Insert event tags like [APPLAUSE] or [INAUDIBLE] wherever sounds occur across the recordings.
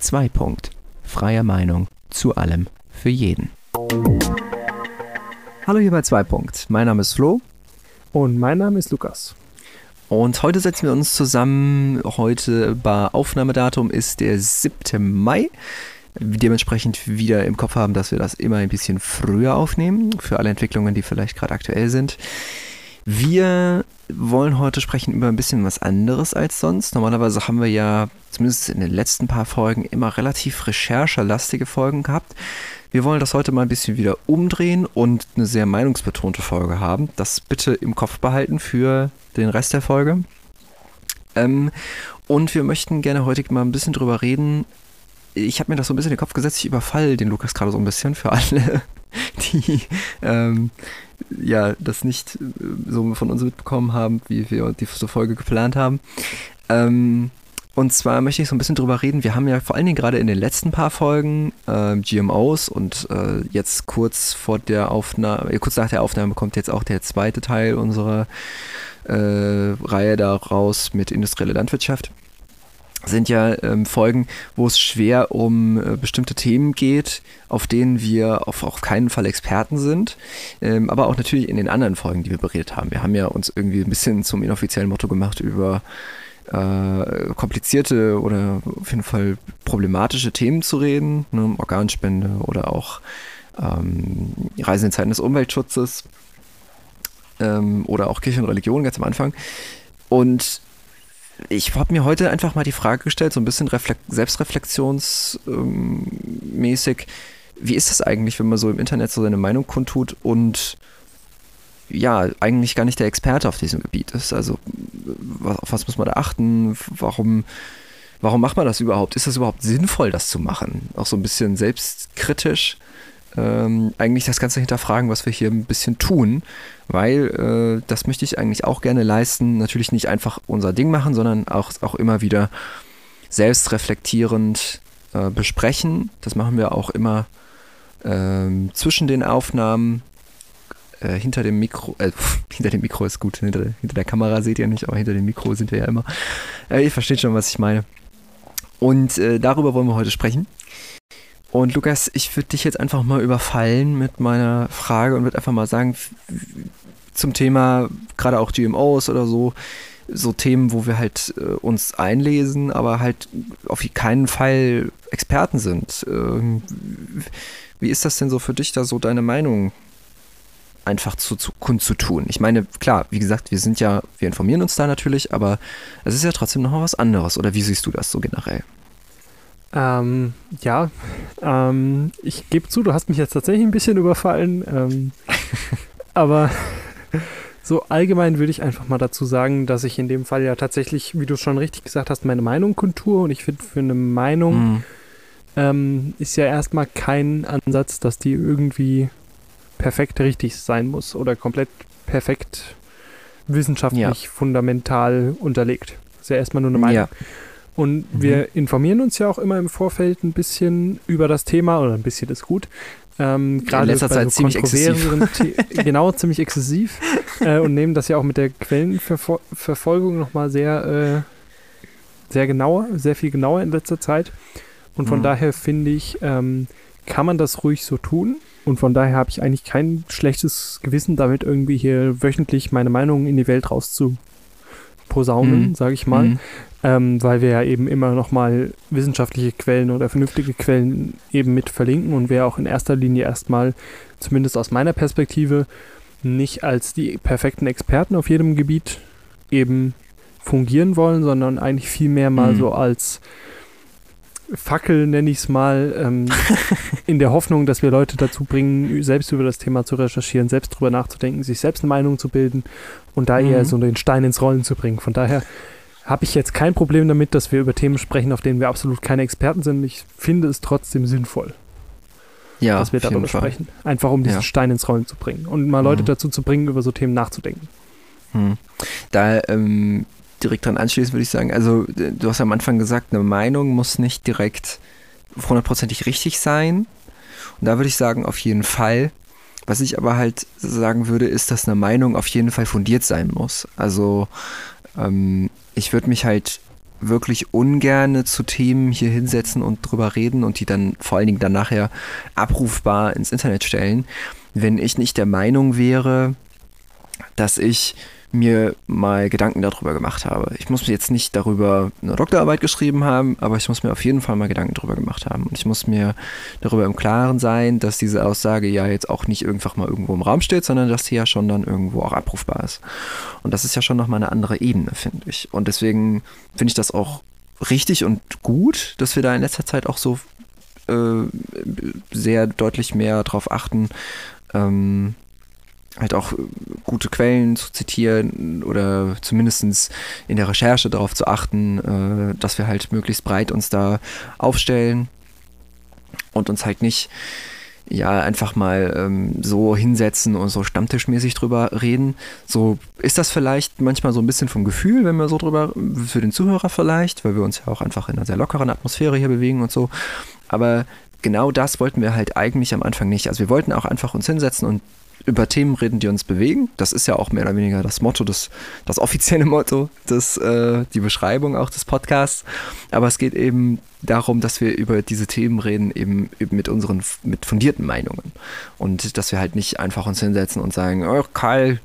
2. Punkt. Freie Meinung zu allem für jeden. Hallo hier bei 2. Punkt. Mein Name ist Flo. Und mein Name ist Lukas. Und heute setzen wir uns zusammen. Heute bei Aufnahmedatum ist der 7. Mai. Dementsprechend wieder im Kopf haben, dass wir das immer ein bisschen früher aufnehmen, für alle Entwicklungen, die vielleicht gerade aktuell sind. Wir wollen heute sprechen über ein bisschen was anderes als sonst. Normalerweise haben wir ja, zumindest in den letzten paar Folgen, immer relativ recherchelastige Folgen gehabt. Wir wollen das heute mal ein bisschen wieder umdrehen und eine sehr meinungsbetonte Folge haben. Das bitte im Kopf behalten für den Rest der Folge. Ähm, und wir möchten gerne heute mal ein bisschen drüber reden. Ich habe mir das so ein bisschen in den Kopf gesetzt. Ich überfall den Lukas gerade so ein bisschen für alle, [LAUGHS] die ähm, ja, das nicht äh, so von uns mitbekommen haben, wie wir die Folge geplant haben. Ähm, und zwar möchte ich so ein bisschen drüber reden. Wir haben ja vor allen Dingen gerade in den letzten paar Folgen äh, GMOs und äh, jetzt kurz vor der Aufnahme, äh, kurz nach der Aufnahme kommt jetzt auch der zweite Teil unserer äh, Reihe daraus mit industrielle Landwirtschaft sind ja ähm, Folgen, wo es schwer um äh, bestimmte Themen geht, auf denen wir auf, auf keinen Fall Experten sind, ähm, aber auch natürlich in den anderen Folgen, die wir beredet haben. Wir haben ja uns irgendwie ein bisschen zum inoffiziellen Motto gemacht über äh, komplizierte oder auf jeden Fall problematische Themen zu reden, ne? Organspende oder auch ähm, Reisen in Zeiten des Umweltschutzes ähm, oder auch Kirche und Religion ganz am Anfang. Und ich habe mir heute einfach mal die Frage gestellt, so ein bisschen selbstreflexionsmäßig, wie ist das eigentlich, wenn man so im Internet so seine Meinung kundtut und ja, eigentlich gar nicht der Experte auf diesem Gebiet ist. Also auf was muss man da achten? Warum, warum macht man das überhaupt? Ist das überhaupt sinnvoll, das zu machen? Auch so ein bisschen selbstkritisch ähm, eigentlich das Ganze hinterfragen, was wir hier ein bisschen tun, weil äh, das möchte ich eigentlich auch gerne leisten. Natürlich nicht einfach unser Ding machen, sondern auch, auch immer wieder selbstreflektierend äh, besprechen. Das machen wir auch immer ähm, zwischen den Aufnahmen. Äh, hinter dem Mikro, äh, hinter dem Mikro ist gut, hinter, hinter, der Kamera seht ihr nicht, aber hinter dem Mikro sind wir ja immer. Äh, ihr versteht schon, was ich meine. Und äh, darüber wollen wir heute sprechen. Und Lukas, ich würde dich jetzt einfach mal überfallen mit meiner Frage und würde einfach mal sagen, zum Thema gerade auch GMOs oder so, so Themen, wo wir halt äh, uns einlesen, aber halt auf keinen Fall Experten sind. Ähm, wie ist das denn so für dich, da so deine Meinung einfach zu, zu kundzutun? Ich meine, klar, wie gesagt, wir sind ja, wir informieren uns da natürlich, aber es ist ja trotzdem noch mal was anderes. Oder wie siehst du das so generell? Ähm, ja, ähm, ich gebe zu, du hast mich jetzt tatsächlich ein bisschen überfallen. Ähm, [LAUGHS] aber so allgemein würde ich einfach mal dazu sagen, dass ich in dem Fall ja tatsächlich, wie du schon richtig gesagt hast, meine Meinung kontur. Und ich finde, für eine Meinung mhm. ähm, ist ja erstmal kein Ansatz, dass die irgendwie perfekt richtig sein muss oder komplett perfekt wissenschaftlich ja. fundamental unterlegt. Das ist ja erstmal nur eine Meinung. Ja. Und mhm. wir informieren uns ja auch immer im Vorfeld ein bisschen über das Thema, oder ein bisschen ist gut. Ähm, gerade in letzter Zeit so ziemlich exzessiv. [LAUGHS] genau, ziemlich exzessiv. Äh, und nehmen das ja auch mit der Quellenverfolgung nochmal sehr, äh, sehr genauer, sehr viel genauer in letzter Zeit. Und von mhm. daher finde ich, ähm, kann man das ruhig so tun. Und von daher habe ich eigentlich kein schlechtes Gewissen damit, irgendwie hier wöchentlich meine Meinung in die Welt rauszuposaunen, mhm. sage ich mal. Mhm ähm, weil wir ja eben immer nochmal wissenschaftliche Quellen oder vernünftige Quellen eben mit verlinken und wir auch in erster Linie erstmal, zumindest aus meiner Perspektive, nicht als die perfekten Experten auf jedem Gebiet eben fungieren wollen, sondern eigentlich vielmehr mal mhm. so als Fackel, nenne ich es mal, ähm, [LAUGHS] in der Hoffnung, dass wir Leute dazu bringen, selbst über das Thema zu recherchieren, selbst drüber nachzudenken, sich selbst eine Meinung zu bilden und da mhm. eher so den Stein ins Rollen zu bringen. Von daher habe ich jetzt kein Problem damit, dass wir über Themen sprechen, auf denen wir absolut keine Experten sind. Ich finde es trotzdem sinnvoll, ja, dass wir darüber sprechen. Einfach um diesen ja. Stein ins Rollen zu bringen und mal Leute mhm. dazu zu bringen, über so Themen nachzudenken. Mhm. Da ähm, direkt dran anschließen würde ich sagen, also du hast am Anfang gesagt, eine Meinung muss nicht direkt hundertprozentig richtig sein. Und da würde ich sagen, auf jeden Fall. Was ich aber halt sagen würde, ist, dass eine Meinung auf jeden Fall fundiert sein muss. Also ähm, ich würde mich halt wirklich ungerne zu Themen hier hinsetzen und drüber reden und die dann vor allen Dingen dann nachher abrufbar ins Internet stellen, wenn ich nicht der Meinung wäre, dass ich mir mal Gedanken darüber gemacht habe. Ich muss mir jetzt nicht darüber eine Doktorarbeit geschrieben haben, aber ich muss mir auf jeden Fall mal Gedanken darüber gemacht haben. Und ich muss mir darüber im Klaren sein, dass diese Aussage ja jetzt auch nicht einfach mal irgendwo im Raum steht, sondern dass sie ja schon dann irgendwo auch abrufbar ist. Und das ist ja schon nochmal eine andere Ebene, finde ich. Und deswegen finde ich das auch richtig und gut, dass wir da in letzter Zeit auch so äh, sehr deutlich mehr darauf achten, ähm, halt auch gute Quellen zu zitieren oder zumindest in der Recherche darauf zu achten, äh, dass wir halt möglichst breit uns da aufstellen und uns halt nicht ja einfach mal ähm, so hinsetzen und so stammtischmäßig drüber reden. So ist das vielleicht manchmal so ein bisschen vom Gefühl, wenn wir so drüber, für den Zuhörer vielleicht, weil wir uns ja auch einfach in einer sehr lockeren Atmosphäre hier bewegen und so. Aber genau das wollten wir halt eigentlich am Anfang nicht. Also wir wollten auch einfach uns hinsetzen und über Themen reden, die uns bewegen. Das ist ja auch mehr oder weniger das Motto, das, das offizielle [LAUGHS] Motto, das, äh, die Beschreibung auch des Podcasts. Aber es geht eben darum, dass wir über diese Themen reden, eben, eben mit unseren mit fundierten Meinungen. Und dass wir halt nicht einfach uns hinsetzen und sagen, oh Karl,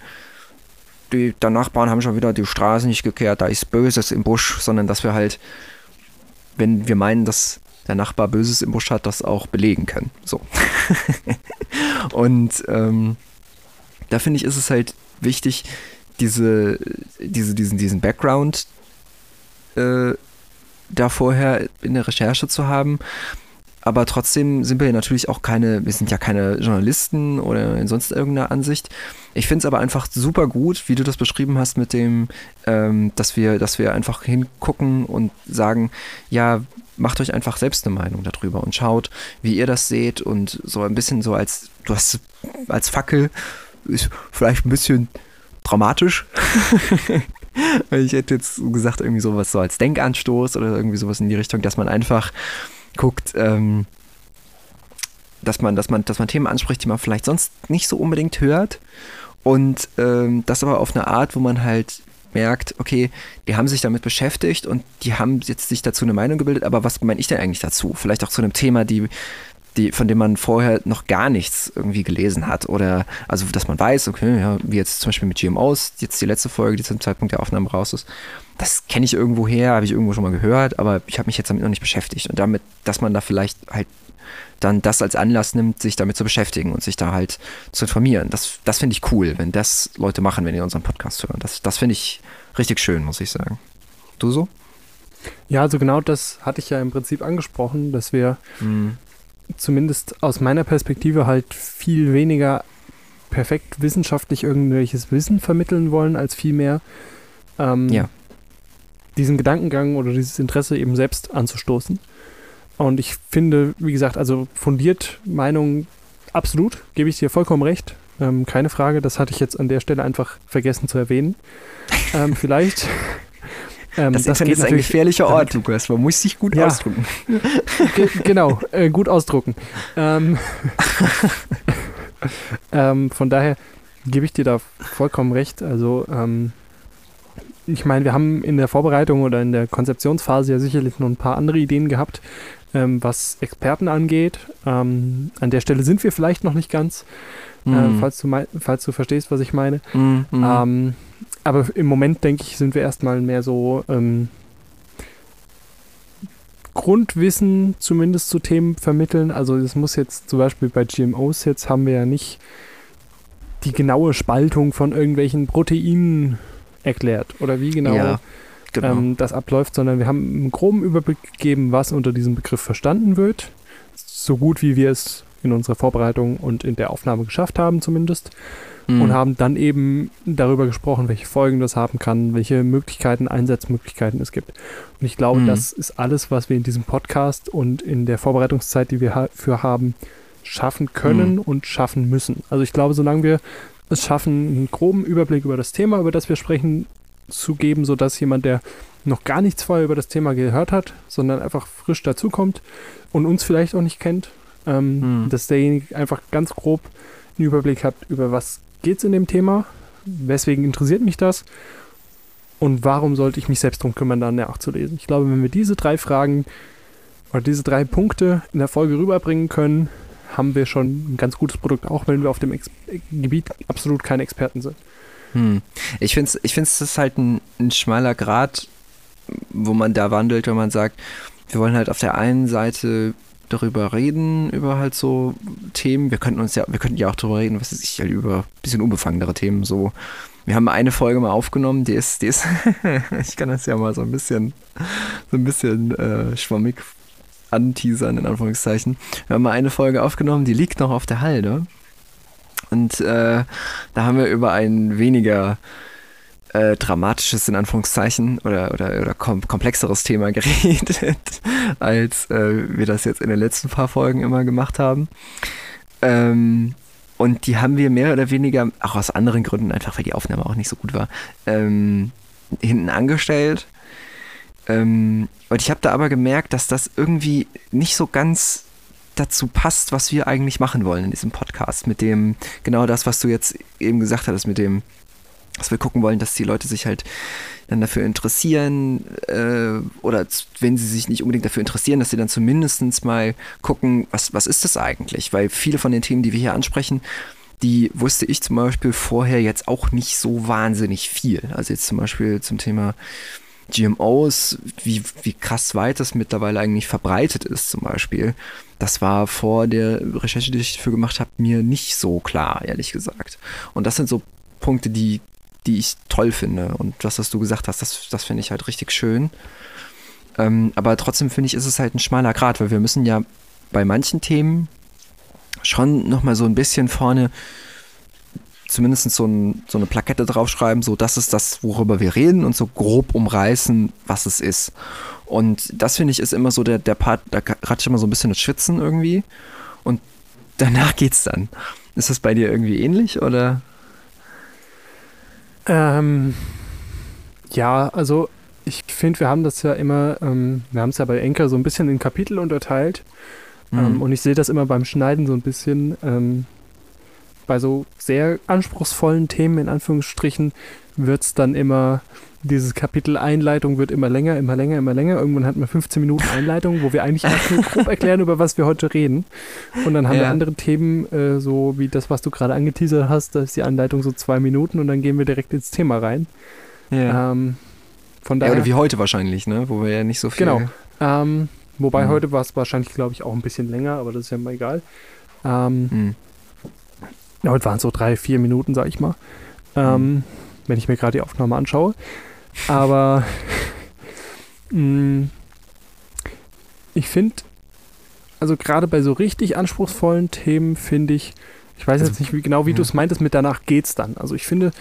die der Nachbarn haben schon wieder die Straße nicht gekehrt, da ist Böses im Busch, sondern dass wir halt, wenn wir meinen, dass der Nachbar Böses im Busch hat, das auch belegen können. So. [LAUGHS] und ähm, da finde ich, ist es halt wichtig, diese, diese, diesen, diesen Background äh, da vorher in der Recherche zu haben. Aber trotzdem sind wir ja natürlich auch keine, wir sind ja keine Journalisten oder in sonst irgendeiner Ansicht. Ich finde es aber einfach super gut, wie du das beschrieben hast mit dem, ähm, dass wir, dass wir einfach hingucken und sagen, ja, macht euch einfach selbst eine Meinung darüber und schaut, wie ihr das seht und so ein bisschen so als, du hast als Fackel, ist vielleicht ein bisschen dramatisch. [LAUGHS] ich hätte jetzt gesagt, irgendwie sowas so als Denkanstoß oder irgendwie sowas in die Richtung, dass man einfach guckt, ähm, dass man, dass man, dass man Themen anspricht, die man vielleicht sonst nicht so unbedingt hört. Und ähm, das aber auf eine Art, wo man halt merkt, okay, die haben sich damit beschäftigt und die haben jetzt sich dazu eine Meinung gebildet, aber was meine ich denn eigentlich dazu? Vielleicht auch zu einem Thema, die, die, von dem man vorher noch gar nichts irgendwie gelesen hat. Oder also dass man weiß, okay, ja, wie jetzt zum Beispiel mit GMOs, jetzt die letzte Folge, die zum Zeitpunkt der Aufnahme raus ist, das kenne ich irgendwo her, habe ich irgendwo schon mal gehört, aber ich habe mich jetzt damit noch nicht beschäftigt. Und damit, dass man da vielleicht halt dann das als Anlass nimmt, sich damit zu beschäftigen und sich da halt zu informieren. Das, das finde ich cool, wenn das Leute machen, wenn die unseren Podcast hören. Das, das finde ich richtig schön, muss ich sagen. Du so? Ja, also genau das hatte ich ja im Prinzip angesprochen, dass wir mhm. Zumindest aus meiner Perspektive halt viel weniger perfekt wissenschaftlich irgendwelches Wissen vermitteln wollen, als vielmehr ähm, ja. diesen Gedankengang oder dieses Interesse eben selbst anzustoßen. Und ich finde, wie gesagt, also fundiert Meinung absolut, gebe ich dir vollkommen recht. Ähm, keine Frage, das hatte ich jetzt an der Stelle einfach vergessen zu erwähnen. ähm, vielleicht. [LAUGHS] Ähm, das, das Internet ist ein gefährlicher Ort, Lukas. Man muss sich gut ja. ausdrucken. genau, äh, gut ausdrucken. Ähm, [LAUGHS] ähm, von daher gebe ich dir da vollkommen recht. Also, ähm, ich meine, wir haben in der Vorbereitung oder in der Konzeptionsphase ja sicherlich noch ein paar andere Ideen gehabt, ähm, was Experten angeht. Ähm, an der Stelle sind wir vielleicht noch nicht ganz, mm. äh, mhm. falls, du falls du verstehst, was ich meine. Mm, mm. Aber im Moment, denke ich, sind wir erstmal mehr so ähm, Grundwissen zumindest zu Themen vermitteln. Also es muss jetzt zum Beispiel bei GMOs jetzt haben wir ja nicht die genaue Spaltung von irgendwelchen Proteinen erklärt oder wie genau ja genau. ähm, das abläuft, sondern wir haben einen groben Überblick gegeben, was unter diesem Begriff verstanden wird. So gut wie wir es in unserer Vorbereitung und in der Aufnahme geschafft haben, zumindest. Mhm. Und haben dann eben darüber gesprochen, welche Folgen das haben kann, welche Möglichkeiten, Einsatzmöglichkeiten es gibt. Und ich glaube, mhm. das ist alles, was wir in diesem Podcast und in der Vorbereitungszeit, die wir dafür haben, schaffen können mhm. und schaffen müssen. Also ich glaube, solange wir es schaffen, einen groben Überblick über das Thema, über das wir sprechen, zu geben, sodass jemand, der noch gar nichts vorher über das Thema gehört hat, sondern einfach frisch dazukommt und uns vielleicht auch nicht kennt, ähm, hm. dass derjenige einfach ganz grob einen Überblick hat, über was geht es in dem Thema, weswegen interessiert mich das Und warum sollte ich mich selbst darum kümmern, da nachzulesen? Ich glaube, wenn wir diese drei Fragen oder diese drei Punkte in der Folge rüberbringen können, haben wir schon ein ganz gutes Produkt, auch wenn wir auf dem Ex Gebiet absolut keine Experten sind. Hm. Ich finde es, ich find's, das ist halt ein, ein schmaler Grad, wo man da wandelt, wenn man sagt, wir wollen halt auf der einen Seite darüber reden, über halt so Themen. Wir könnten uns ja, wir könnten ja auch darüber reden, was weiß ich, halt über ein bisschen unbefangenere Themen. So, wir haben eine Folge mal aufgenommen, die ist, die ist, [LAUGHS] ich kann das ja mal so ein bisschen, so ein bisschen äh, schwammig anteasern, in Anführungszeichen. Wir haben mal eine Folge aufgenommen, die liegt noch auf der Halde. Und äh, da haben wir über ein weniger äh, dramatisches, in Anführungszeichen, oder, oder, oder kom komplexeres Thema [LAUGHS] geredet, als äh, wir das jetzt in den letzten paar Folgen immer gemacht haben. Ähm, und die haben wir mehr oder weniger, auch aus anderen Gründen, einfach weil die Aufnahme auch nicht so gut war, ähm, hinten angestellt. Ähm, und ich habe da aber gemerkt, dass das irgendwie nicht so ganz dazu passt, was wir eigentlich machen wollen in diesem Podcast. Mit dem, genau das, was du jetzt eben gesagt hattest, mit dem, dass wir gucken wollen, dass die Leute sich halt dann dafür interessieren äh, oder wenn sie sich nicht unbedingt dafür interessieren, dass sie dann zumindest mal gucken, was, was ist das eigentlich? Weil viele von den Themen, die wir hier ansprechen, die wusste ich zum Beispiel vorher jetzt auch nicht so wahnsinnig viel. Also jetzt zum Beispiel zum Thema GMOs, wie, wie krass weit das mittlerweile eigentlich verbreitet ist zum Beispiel. Das war vor der Recherche, die ich dafür gemacht habe, mir nicht so klar, ehrlich gesagt. Und das sind so Punkte, die, die ich toll finde. Und das, was du gesagt hast, das, das finde ich halt richtig schön. Ähm, aber trotzdem finde ich, ist es halt ein schmaler Grad, weil wir müssen ja bei manchen Themen schon nochmal so ein bisschen vorne zumindest so, ein, so, eine Plakette draufschreiben, so das ist das, worüber wir reden und so grob umreißen, was es ist. Und das finde ich ist immer so der, der Part, da rate ich immer so ein bisschen das Schwitzen irgendwie. Und danach geht's dann. Ist das bei dir irgendwie ähnlich oder? Ähm, ja, also ich finde, wir haben das ja immer, ähm, wir haben es ja bei Enker so ein bisschen in Kapitel unterteilt. Mhm. Ähm, und ich sehe das immer beim Schneiden so ein bisschen. Ähm, bei so sehr anspruchsvollen Themen, in Anführungsstrichen, wird es dann immer, dieses Kapitel Einleitung wird immer länger, immer länger, immer länger. Irgendwann hatten wir 15 Minuten Einleitung, wo wir eigentlich nur grob erklären, über was wir heute reden. Und dann haben ja. wir andere Themen, äh, so wie das, was du gerade angeteasert hast, da ist die Anleitung so zwei Minuten und dann gehen wir direkt ins Thema rein. Ja. Ähm, von daher, ja, oder wie heute wahrscheinlich, ne? Wo wir ja nicht so viel. Genau. Ähm, wobei mhm. heute war es wahrscheinlich, glaube ich, auch ein bisschen länger, aber das ist ja mal egal. Ähm, mhm. Heute waren es so drei, vier Minuten, sag ich mal. Ähm, mhm. Wenn ich mir gerade die Aufnahme anschaue. Aber mh, mm, ich finde, also gerade bei so richtig anspruchsvollen Themen finde ich, ich weiß also, jetzt nicht wie, genau, wie ja. du es meintest, mit danach geht's dann. Also ich finde,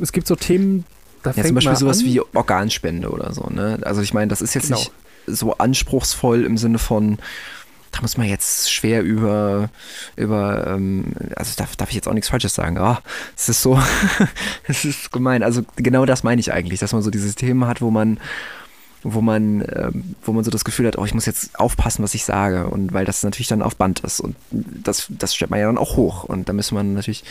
es gibt so Themen, da ja, fängt zum Beispiel sowas an. wie Organspende oder so. Ne? Also ich meine, das ist jetzt genau. nicht so anspruchsvoll im Sinne von, da muss man jetzt schwer über, über ähm, also darf, darf ich jetzt auch nichts Falsches sagen. Oh, es ist so, [LAUGHS] es ist gemein. Also genau das meine ich eigentlich, dass man so dieses Thema hat, wo man, wo man, ähm, wo man so das Gefühl hat, oh, ich muss jetzt aufpassen, was ich sage. Und weil das natürlich dann auf Band ist. Und das, das stellt man ja dann auch hoch. Und da müssen man natürlich,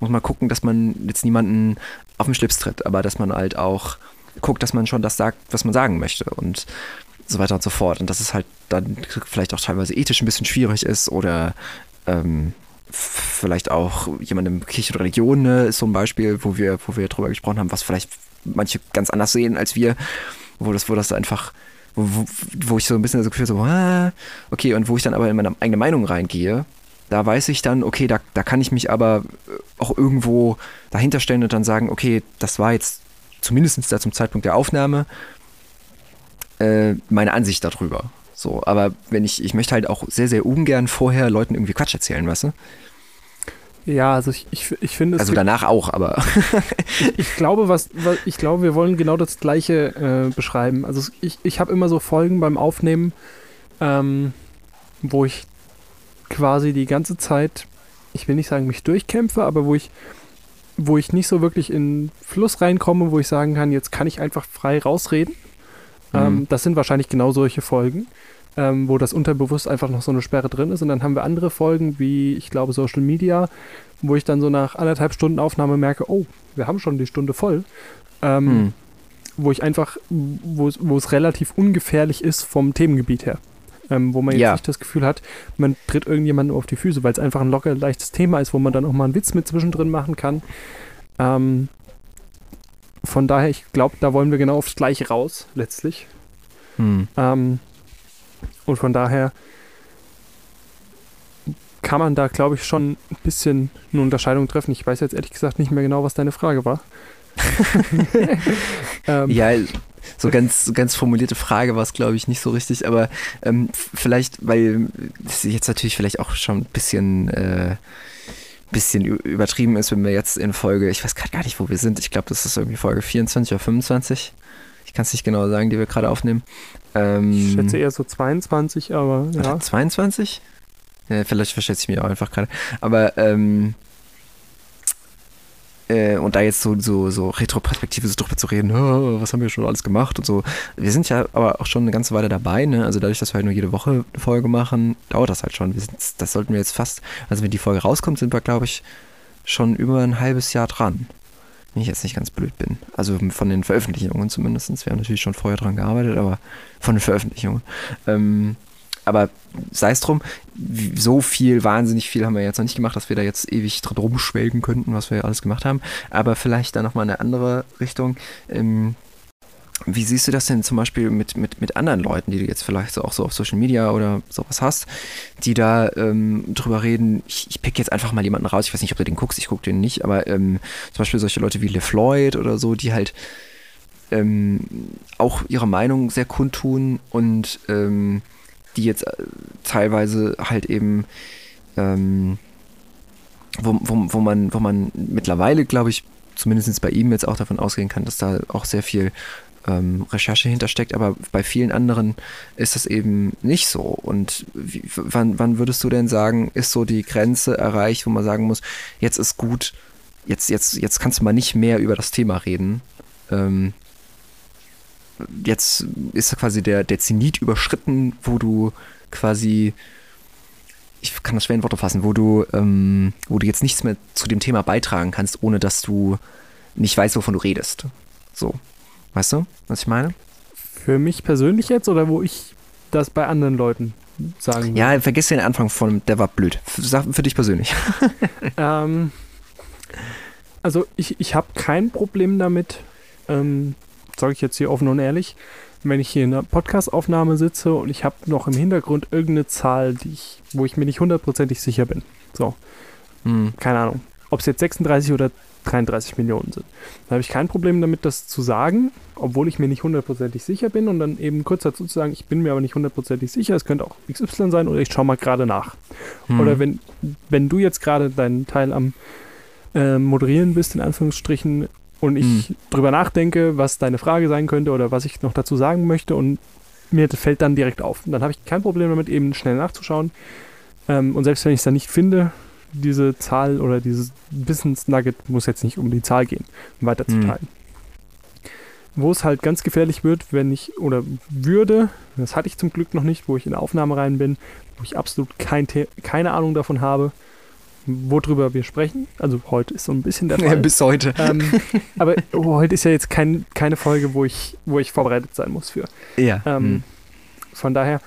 muss man gucken, dass man jetzt niemanden auf den Schlips tritt, aber dass man halt auch guckt, dass man schon das sagt, was man sagen möchte. Und so weiter und so fort. Und dass es halt dann vielleicht auch teilweise ethisch ein bisschen schwierig ist oder ähm, vielleicht auch jemandem Kirche und Religion ne, ist so ein Beispiel, wo wir, wo wir drüber gesprochen haben, was vielleicht manche ganz anders sehen als wir, wo das, wo das einfach, wo, wo, ich so ein bisschen das Gefühl so, ah, okay, und wo ich dann aber in meine eigene Meinung reingehe, da weiß ich dann, okay, da, da kann ich mich aber auch irgendwo dahinter stellen und dann sagen, okay, das war jetzt zumindest da zum Zeitpunkt der Aufnahme äh, meine Ansicht darüber. So, aber wenn ich, ich möchte halt auch sehr, sehr ungern vorher Leuten irgendwie Quatsch erzählen, weißt du? Ja, also ich, ich, ich finde es. Also danach auch, aber. [LAUGHS] ich glaube, was, was, ich glaube, wir wollen genau das Gleiche äh, beschreiben. Also ich, ich habe immer so Folgen beim Aufnehmen, ähm, wo ich quasi die ganze Zeit, ich will nicht sagen, mich durchkämpfe, aber wo ich, wo ich nicht so wirklich in Fluss reinkomme, wo ich sagen kann, jetzt kann ich einfach frei rausreden. Ähm, mhm. das sind wahrscheinlich genau solche Folgen, ähm, wo das unterbewusst einfach noch so eine Sperre drin ist. Und dann haben wir andere Folgen, wie ich glaube Social Media, wo ich dann so nach anderthalb Stunden Aufnahme merke, oh, wir haben schon die Stunde voll. Ähm, mhm. wo ich einfach, wo, es- wo es relativ ungefährlich ist vom Themengebiet her. Ähm, wo man jetzt Ja. nicht das Gefühl hat, man tritt irgendjemandem auf die Füße, weil es einfach ein locker leichtes Thema ist, wo man dann auch mal einen Witz mit zwischendrin machen kann. Ähm, von daher, ich glaube, da wollen wir genau aufs Gleiche raus, letztlich. Hm. Ähm, und von daher kann man da, glaube ich, schon ein bisschen eine Unterscheidung treffen. Ich weiß jetzt ehrlich gesagt nicht mehr genau, was deine Frage war. [LAUGHS] ähm, Ja, so ganz, ganz formulierte Frage war es, glaube ich, nicht so richtig, aber ähm, vielleicht, weil es jetzt natürlich vielleicht auch schon ein bisschen, äh, bisschen übertrieben ist, wenn wir jetzt in Folge, ich weiß gerade gar nicht, wo wir sind, ich glaube, das ist irgendwie Folge 24 oder 25. Ich kann es nicht genau sagen, die wir gerade aufnehmen. Ähm, Ich schätze eher so 22, aber ja. 22? Ja, vielleicht verschätze ich mich auch einfach gerade. Aber, ähm, äh, und da jetzt so, so, so Retroperspektive so drüber zu reden, "Oh, was haben wir schon alles gemacht und so. Wir sind ja aber auch schon eine ganze Weile dabei, ne? Also dadurch, dass wir halt nur jede Woche eine Folge machen, dauert das halt schon. Sind, das sollten wir jetzt fast, also wenn die Folge rauskommt, sind wir, glaube ich, schon über ein halbes Jahr dran. Wenn ich jetzt nicht ganz blöd bin. Also von den Veröffentlichungen zumindest. Wir haben natürlich schon vorher dran gearbeitet, aber von den Veröffentlichungen. Ähm, aber sei es drum, so viel, wahnsinnig viel haben wir jetzt noch nicht gemacht, dass wir da jetzt ewig drin rumschwelgen könnten, was wir alles gemacht haben. Aber vielleicht dann nochmal eine andere Richtung. Ähm, wie siehst du das denn zum Beispiel mit, mit, mit anderen Leuten, die du jetzt vielleicht so auch so auf Social Media oder sowas hast, die da ähm, drüber reden? Ich, ich pick jetzt einfach mal jemanden raus, ich weiß nicht, ob du den guckst, ich gucke den nicht, aber ähm, zum Beispiel solche Leute wie LeFloid oder so, die halt ähm, auch ihre Meinung sehr kundtun und ähm, die jetzt äh, teilweise halt eben ähm, wo, wo, wo man wo man mittlerweile glaube ich zumindest bei ihm jetzt auch davon ausgehen kann, dass da auch sehr viel ähm, Recherche hintersteckt, aber bei vielen anderen ist das eben nicht so. Und wie, wann, wann würdest du denn sagen, ist so die Grenze erreicht, wo man sagen muss, jetzt ist gut, jetzt, jetzt, jetzt kannst du mal nicht mehr über das Thema reden. Ähm, jetzt ist quasi der, der Zenit überschritten, wo du quasi, ich kann das schwer in Worte fassen, wo du, ähm, wo du jetzt nichts mehr zu dem Thema beitragen kannst, ohne dass du nicht weißt, wovon du redest. So. Weißt du, was ich meine? Für mich persönlich jetzt oder wo ich das bei anderen Leuten sagen? Ja, vergiss den Anfang von, der war blöd. Sag für dich persönlich. [LAUGHS] Ähm, also ich, ich habe kein Problem damit, ähm, sage ich jetzt hier offen und ehrlich, wenn ich hier in einer Podcast-Aufnahme sitze und ich habe noch im Hintergrund irgendeine Zahl, die ich, wo ich mir nicht hundertprozentig sicher bin. So, Hm. keine Ahnung, ob es jetzt 36 oder 33 Millionen sind. Da habe ich kein Problem damit, das zu sagen, obwohl ich mir nicht hundertprozentig sicher bin und dann eben kurz dazu zu sagen, ich bin mir aber nicht hundertprozentig sicher, es könnte auch XY sein oder ich schaue mal gerade nach. Hm. Oder wenn, wenn du jetzt gerade deinen Teil am äh, Moderieren bist, in Anführungsstrichen, und ich Hm. drüber nachdenke, was deine Frage sein könnte oder was ich noch dazu sagen möchte und mir fällt dann direkt auf. Und dann habe ich kein Problem damit, eben schnell nachzuschauen. Ähm, und selbst wenn ich es dann nicht finde, diese Zahl oder dieses Wissensnugget muss jetzt nicht um die Zahl gehen, um weiterzuteilen. Wo es halt ganz gefährlich wird, wenn ich oder würde, das hatte ich zum Glück noch nicht, wo ich in Aufnahme rein bin, wo ich absolut kein keine Ahnung davon habe, worüber wir sprechen. Also heute ist so ein bisschen der [LAUGHS] Ja, Fall. bis heute. ähm, [LAUGHS] aber oh, heute ist ja jetzt kein, keine Folge, wo ich, wo ich vorbereitet sein muss für. Ja. Ähm, hm. Von daher,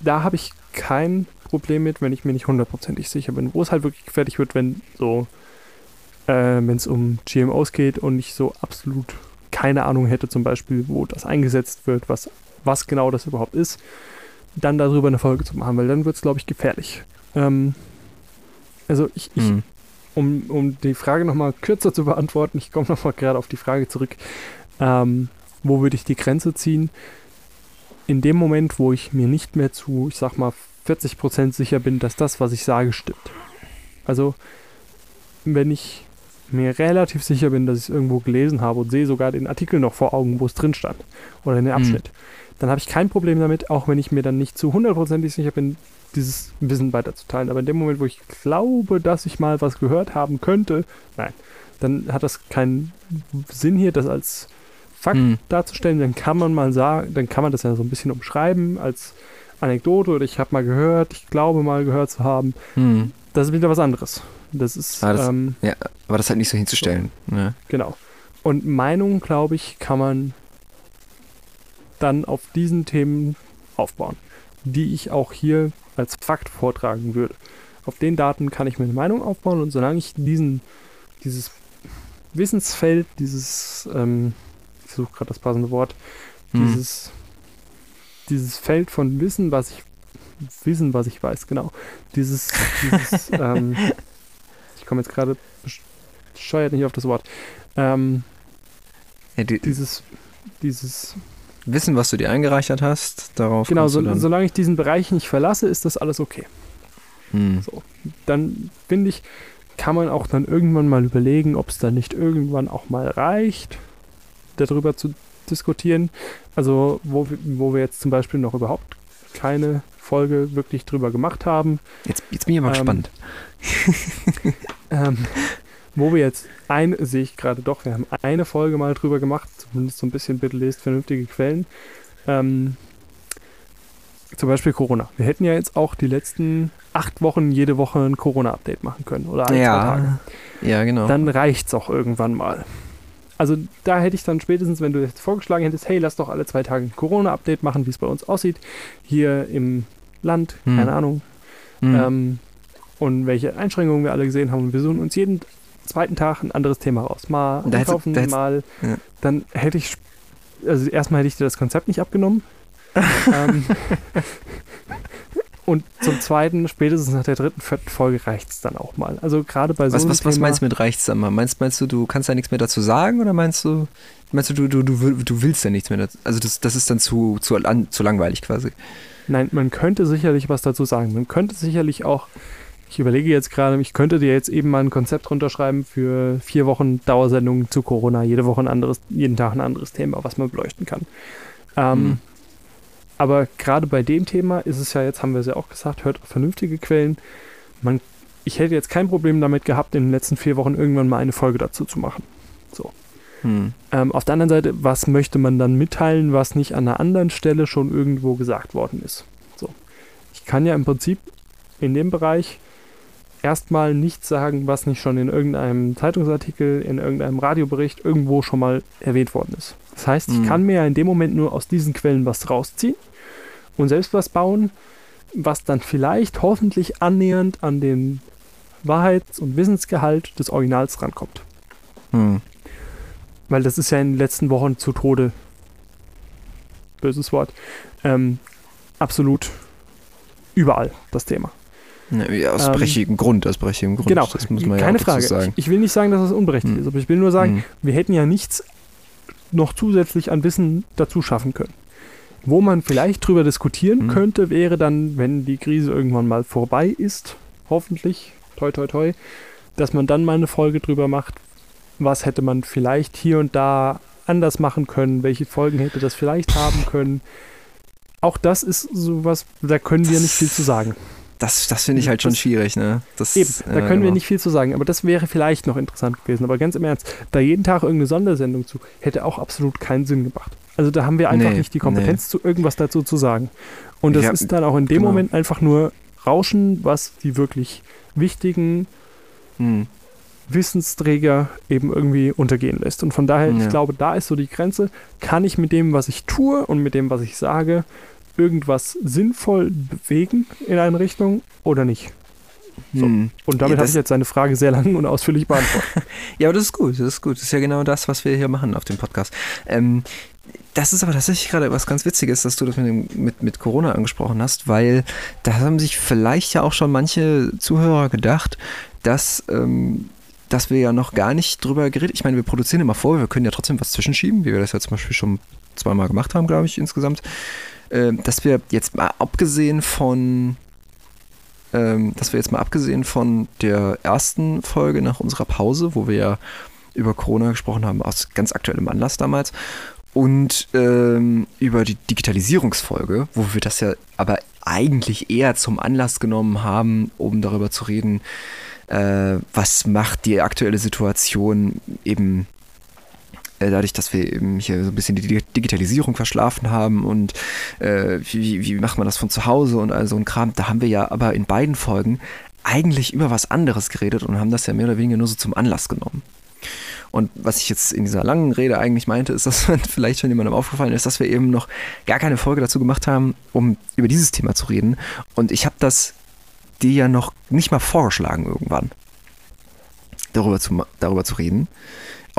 da habe ich kein Problem mit, wenn ich mir nicht hundertprozentig sicher bin. Wo es halt wirklich fertig wird, wenn so, äh, wenn es um GMOs geht und ich so absolut keine Ahnung hätte, zum Beispiel, wo das eingesetzt wird, was, was genau das überhaupt ist, dann darüber eine Folge zu machen, weil dann wird es, glaube ich, gefährlich. Ähm, also ich, ich Hm. um, um die Frage nochmal kürzer zu beantworten, ich komme nochmal gerade auf die Frage zurück, ähm, wo würde ich die Grenze ziehen? In dem Moment, wo ich mir nicht mehr zu, ich sag mal, 40% sicher bin, dass das, was ich sage, stimmt. Also, wenn ich mir relativ sicher bin, dass ich es irgendwo gelesen habe und sehe sogar den Artikel noch vor Augen, wo es drin stand, oder den Abschnitt, dann habe ich kein Problem damit, auch wenn ich mir dann nicht zu hundertprozentig sicher bin, dieses Wissen weiterzuteilen. Aber in dem Moment, wo ich glaube, dass ich mal was gehört haben könnte, nein, dann hat das keinen Sinn hier, das als Fakt Hm. darzustellen. Dann kann man mal sagen, dann kann man das ja so ein bisschen umschreiben als Anekdote oder ich habe mal gehört, ich glaube mal gehört zu haben. Hm. Das ist wieder was anderes. Das ist, Ah, das- ähm, Aber das halt nicht so hinzustellen. Ne? genau. Und Meinung, glaube ich, kann man dann auf diesen Themen aufbauen, die ich auch hier als Fakt vortragen würde. Auf den Daten kann ich mir eine Meinung aufbauen und solange ich diesen, dieses Wissensfeld, dieses, ähm, ich suche gerade das passende Wort, Hm. dieses, dieses Feld von Wissen, was ich Wissen, was ich weiß, genau. Dieses, dieses [LAUGHS] ähm, ich komme jetzt gerade bescheuert nicht auf das Wort. Ähm, Ja, die, dieses, dieses, Wissen, was du dir eingereichert hast, darauf genau, so, solange ich diesen Bereich nicht verlasse, ist das alles okay. Hm. Dann finde ich, kann man auch dann irgendwann mal überlegen, ob es dann nicht irgendwann auch mal reicht, darüber zu diskutieren. Also, wo, wir- wo wir jetzt zum Beispiel noch überhaupt keine Folge wirklich drüber gemacht haben. Jetzt, jetzt bin ich aber Ähm, gespannt. [LAUGHS] Ähm, wo wir jetzt ein, sehe ich gerade doch, wir haben eine Folge mal drüber gemacht, zumindest so ein bisschen, bitte lest vernünftige Quellen. Ähm, zum Beispiel Corona. Wir hätten ja jetzt auch die letzten acht Wochen jede Woche ein Corona-Update machen können. Oder alle zwei Tage. Ja, ja, genau. Dann reicht's auch irgendwann mal. Also da hätte ich dann spätestens, wenn du jetzt vorgeschlagen hättest, hey, lass doch alle zwei Tage ein Corona-Update machen, wie es bei uns aussieht, hier im Land, Hm. keine Ahnung, Hm. ähm, und welche Einschränkungen wir alle gesehen haben. Und wir suchen uns jeden zweiten Tag ein anderes Thema raus. Mal Da einkaufen, da hättest- mal. ja. Dann hätte ich. Also erstmal hätte ich dir das Konzept nicht abgenommen. [LAUGHS] ähm, und zum zweiten, spätestens nach der dritten, vierten Folge reicht es dann auch mal. Also gerade bei so was, einem was, was Thema, meinst du mit reicht's dann mal? Meinst, meinst du, du kannst da nichts mehr dazu sagen oder meinst du, meinst du, du, du, du, du willst da nichts mehr dazu? Also das, das ist dann zu, zu, an, zu langweilig quasi. Nein, man könnte sicherlich was dazu sagen. Man könnte sicherlich auch, ich überlege jetzt gerade, ich könnte dir jetzt eben mal ein Konzept runterschreiben für vier Wochen Dauersendungen zu Corona, jede Woche ein anderes, jeden Tag ein anderes Thema, was man beleuchten kann. Ähm, Mhm. Aber gerade bei dem Thema ist es ja jetzt, haben wir es ja auch gesagt, hört auf vernünftige Quellen. Man, ich hätte jetzt kein Problem damit gehabt, in den letzten vier Wochen irgendwann mal eine Folge dazu zu machen. Hm. Ähm, auf der anderen Seite, was möchte man dann mitteilen, was nicht an einer anderen Stelle schon irgendwo gesagt worden ist? So. Ich kann ja im Prinzip in dem Bereich erstmal nichts sagen, was nicht schon in irgendeinem Zeitungsartikel, in irgendeinem Radiobericht irgendwo schon mal erwähnt worden ist. Das heißt, ich Mhm. kann mir ja in dem Moment nur aus diesen Quellen was rausziehen und selbst was bauen, was dann vielleicht hoffentlich annähernd an den Wahrheits- und Wissensgehalt des Originals rankommt. Hm. Weil das ist ja in den letzten Wochen zu Tode, böses Wort, ähm, absolut überall das Thema. Ne, ja, aus Ähm, berechtigtem Grund, aus berechtigtem Grund. genau, Das muss man ja keine auch dazu Frage. sagen. Ich, ich will nicht sagen, dass es unberechtigt Hm. ist, aber ich will nur sagen, Hm. wir hätten ja nichts noch zusätzlich an Wissen dazu schaffen können. Wo man vielleicht drüber diskutieren Hm. könnte, wäre dann, wenn die Krise irgendwann mal vorbei ist, hoffentlich, toi toi toi, dass man dann mal eine Folge drüber macht, was hätte man vielleicht hier und da anders machen können, welche Folgen hätte das vielleicht haben können. Auch das ist sowas, da können wir Das- nicht viel zu sagen. Das, das finde ich halt schon Das- schwierig, ne? Das, Eben, da ja, können wir genau. nicht viel zu sagen, aber das wäre vielleicht noch interessant gewesen. Aber ganz im Ernst, da jeden Tag irgendeine Sondersendung zu, hätte auch absolut keinen Sinn gemacht. Also da haben wir einfach Nee, nicht die Kompetenz, zu irgendwas dazu zu sagen. Und das Ja, ist dann auch in dem genau. Moment einfach nur Rauschen, was die wirklich wichtigen Hm. Wissensträger eben irgendwie untergehen lässt. Und von daher, Ja. ich glaube, da ist so die Grenze. Kann ich mit dem, was ich tue und mit dem, was ich sage, irgendwas sinnvoll bewegen in eine Richtung oder nicht? So. Hm. Und damit Ja, habe ich jetzt seine Frage sehr lang und ausführlich beantwortet. [LAUGHS] Ja, aber das ist gut, das ist gut. Das ist ja genau das, was wir hier machen auf dem Podcast. Ähm, das ist aber tatsächlich gerade was ganz Witziges, dass du das mit, dem, mit, mit Corona angesprochen hast, weil da haben sich vielleicht ja auch schon manche Zuhörer gedacht, dass, ähm, dass wir ja noch gar nicht drüber geredet Ich meine, wir produzieren immer vor, wir können ja trotzdem was zwischenschieben, wie wir das ja zum Beispiel schon zweimal gemacht haben, glaube ich, insgesamt. Ähm, dass wir jetzt mal abgesehen von ähm, dass wir jetzt mal abgesehen von der ersten Folge nach unserer Pause, wo wir ja über Corona gesprochen haben, aus ganz aktuellem Anlass damals, und ähm, über die Digitalisierungsfolge, wo wir das ja aber eigentlich eher zum Anlass genommen haben, um darüber zu reden, äh, was macht die aktuelle Situation eben äh, dadurch, dass wir eben hier so ein bisschen die Di- Digitalisierung verschlafen haben und äh, wie, wie macht man das von zu Hause und all so ein Kram, da haben wir ja aber in beiden Folgen eigentlich über was anderes geredet und haben das ja mehr oder weniger nur so zum Anlass genommen. Und was ich jetzt in dieser langen Rede eigentlich meinte, ist, dass [LAUGHS] vielleicht schon jemandem aufgefallen ist, dass wir eben noch gar keine Folge dazu gemacht haben, um über dieses Thema zu reden. Und ich habe das dir ja noch nicht mal vorgeschlagen irgendwann, darüber zu, darüber zu reden.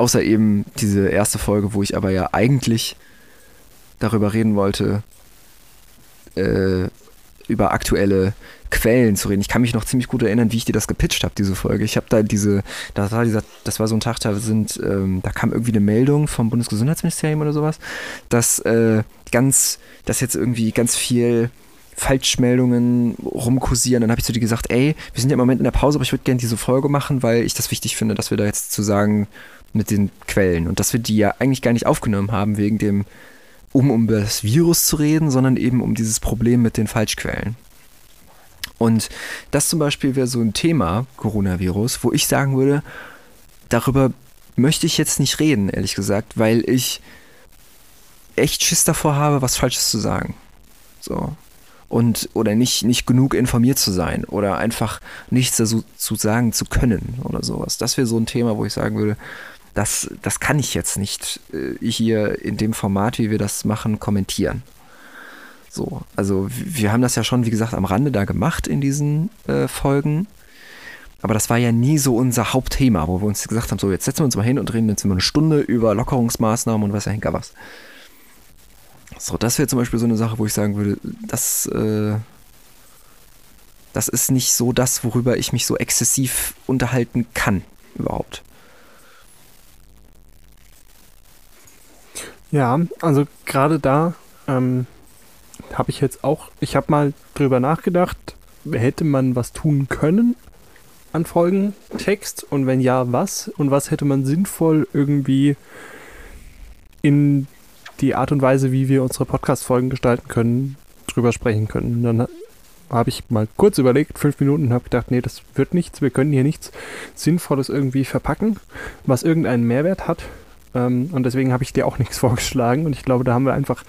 Außer eben diese erste Folge, wo ich aber ja eigentlich darüber reden wollte, äh, über aktuelle Quellen zu reden. Ich kann mich noch ziemlich gut erinnern, wie ich dir das gepitcht habe, diese Folge. Ich habe da diese, das war dieser, das war so ein Tag, da sind, ähm, da kam irgendwie eine Meldung vom Bundesgesundheitsministerium oder sowas, dass äh, ganz, dass jetzt irgendwie ganz viel Falschmeldungen rumkursieren. Dann habe ich zu dir gesagt, ey, wir sind ja im Moment in der Pause, aber ich würde gerne diese Folge machen, weil ich das wichtig finde, dass wir da jetzt zu sagen mit den Quellen und dass wir die ja eigentlich gar nicht aufgenommen haben wegen dem, um um das Virus zu reden, sondern eben um dieses Problem mit den Falschquellen. Und das zum Beispiel wäre so ein Thema, Coronavirus, wo ich sagen würde, darüber möchte ich jetzt nicht reden, ehrlich gesagt, weil ich echt Schiss davor habe, was Falsches zu sagen. So. Und, oder nicht, nicht genug informiert zu sein oder einfach nichts dazu zu sagen zu können oder sowas. Das wäre so ein Thema, wo ich sagen würde, das, das kann ich jetzt nicht äh, hier in dem Format, wie wir das machen, kommentieren. So, also wir haben das ja schon, wie gesagt, am Rande da gemacht in diesen äh, Folgen. Aber das war ja nie so unser Hauptthema, wo wir uns gesagt haben, so jetzt setzen wir uns mal hin und reden jetzt immer eine Stunde über Lockerungsmaßnahmen und was ja hinter was. So, das wäre zum Beispiel so eine Sache, wo ich sagen würde, das, äh, das ist nicht so das, worüber ich mich so exzessiv unterhalten kann überhaupt. Ja, also gerade da ähm, habe ich jetzt auch, ich habe mal drüber nachgedacht, hätte man was tun können an Folgentext und wenn ja, was? Und was hätte man sinnvoll irgendwie in die Art und Weise, wie wir unsere Podcast-Folgen gestalten können, drüber sprechen können. Dann habe ich mal kurz überlegt, fünf Minuten, und habe gedacht, nee, das wird nichts. Wir können hier nichts Sinnvolles irgendwie verpacken, was irgendeinen Mehrwert hat. Ähm, und deswegen habe ich dir auch [LAUGHS] nichts vorgeschlagen. Und ich glaube, da haben wir einfach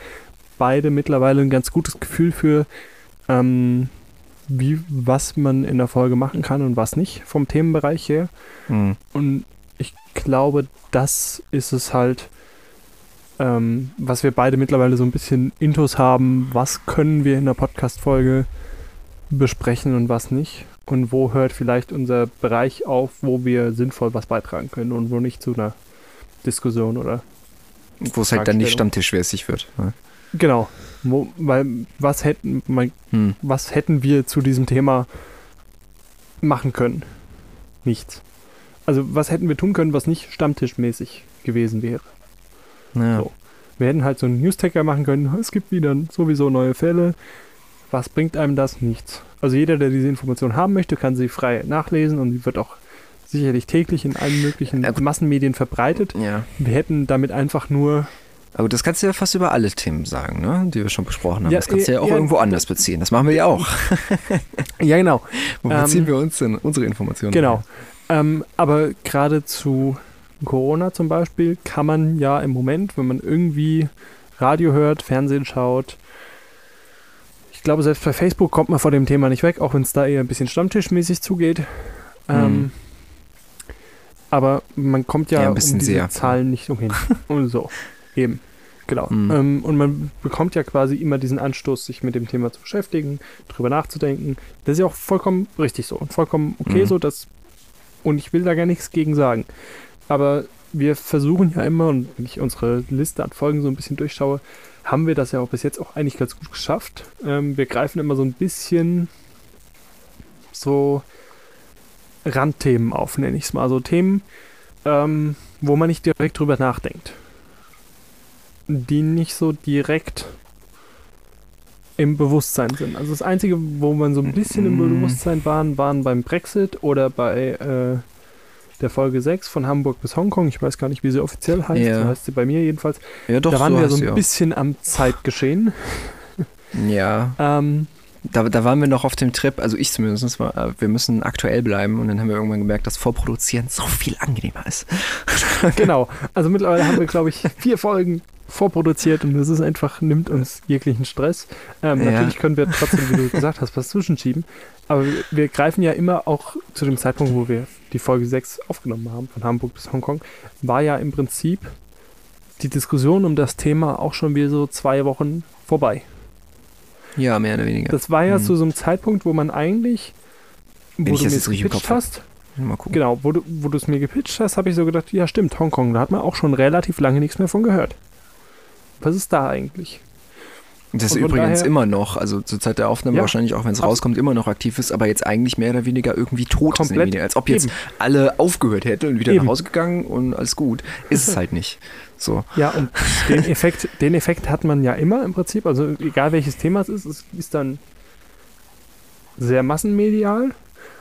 beide mittlerweile ein ganz gutes Gefühl für, ähm, wie, was man in der Folge machen kann und was nicht vom Themenbereich her. Mhm. Und ich glaube, das ist es halt, ähm, was wir beide mittlerweile so ein bisschen Intus haben, was können wir in der Podcast-Folge besprechen und was nicht. Und wo hört vielleicht unser Bereich auf, wo wir sinnvoll was beitragen können und wo nicht zu einer Diskussion oder. Wo es halt dann nicht stammtischmäßig wird. Ne? Genau. Wo, weil was hätten, mein, hm. was hätten wir zu diesem Thema machen können? Nichts. Also was hätten wir tun können, was nicht stammtischmäßig gewesen wäre? Ja. So. Wir hätten halt so einen News-Tacker machen können, es gibt wieder sowieso neue Fälle. Was bringt einem das? Nichts. Also jeder, der diese Information haben möchte, kann sie frei nachlesen und sie wird auch sicherlich täglich in allen möglichen äh, Massenmedien verbreitet. Ja. Wir hätten damit einfach nur. Aber das kannst du ja fast über alle Themen sagen, ne? die wir schon besprochen haben. Ja, das kannst du ja auch ja, irgendwo anders beziehen. Das machen wir ja auch. [LAUGHS] ja, genau. Wo beziehen ähm, wir uns denn unsere Informationen? Genau. Ähm, aber gerade zu Corona zum Beispiel kann man ja im Moment, wenn man irgendwie Radio hört, Fernsehen schaut, ich glaube, selbst bei Facebook kommt man vor dem Thema nicht weg, auch wenn es da eher ein bisschen stammtischmäßig zugeht. Ähm, hm. Aber man kommt ja, ja um diese sehr. Zahlen nicht umhin. [LAUGHS] und so. Eben. Genau. Mhm. Ähm, und man bekommt ja quasi immer diesen Anstoß, sich mit dem Thema zu beschäftigen, drüber nachzudenken. Das ist ja auch vollkommen richtig so und vollkommen okay mhm. so. Dass, und ich will da gar nichts gegen sagen. Aber wir versuchen ja immer, und wenn ich unsere Liste an Folgen so ein bisschen durchschaue, haben wir das ja auch bis jetzt auch eigentlich ganz gut geschafft. Ähm, wir greifen immer so ein bisschen so Randthemen auf, nenne ich es mal. So Themen, ähm, wo man nicht direkt drüber nachdenkt. Die nicht so direkt im Bewusstsein sind. Also das Einzige, wo man so ein bisschen im mhm. Bewusstsein waren, waren beim Brexit oder bei äh, der Folge 6 von Hamburg bis Hongkong. Ich weiß gar nicht, wie sie offiziell heißt. Ja. So heißt sie bei mir jedenfalls. Ja, doch, da waren so wir so ein bisschen am Zeitgeschehen. Ja. [LAUGHS] ähm, da, da waren wir noch auf dem Trip, also ich zumindest, war, äh, wir müssen aktuell bleiben und dann haben wir irgendwann gemerkt, dass Vorproduzieren so viel angenehmer ist. [LAUGHS] genau. Also mittlerweile haben wir, glaube ich, vier Folgen vorproduziert und das ist einfach, nimmt uns jeglichen Stress. Ähm, Ja. Natürlich können wir trotzdem, wie du gesagt hast, was zwischenschieben. Aber wir, wir greifen ja immer auch zu dem Zeitpunkt, wo wir die Folge 6 aufgenommen haben, von Hamburg bis Hongkong, war ja im Prinzip die Diskussion um das Thema auch schon wieder so zwei Wochen vorbei. Ja, mehr oder weniger. Das war ja Mhm. zu so einem Zeitpunkt, wo man eigentlich, wo Wenn du das mir im gepitcht hast, Mal gucken. genau, wo du wo du es mir gepitcht hast, habe ich so gedacht, ja stimmt, Hongkong, da hat man auch schon relativ lange nichts mehr von gehört. Was ist da eigentlich? Das ist übrigens daher- immer noch, also zur Zeit der Aufnahme Ja. wahrscheinlich auch, wenn es rauskommt, immer noch aktiv ist, aber jetzt eigentlich mehr oder weniger irgendwie tot ist Komplett. Medien. Als ob jetzt Eben. alle aufgehört hätte und wieder Eben. nach Hause gegangen und alles gut. Ist es [LAUGHS] halt nicht. So. Ja, und den [LAUGHS] Effekt, den Effekt hat man ja immer im Prinzip. Also egal welches Thema es ist, es ist dann sehr massenmedial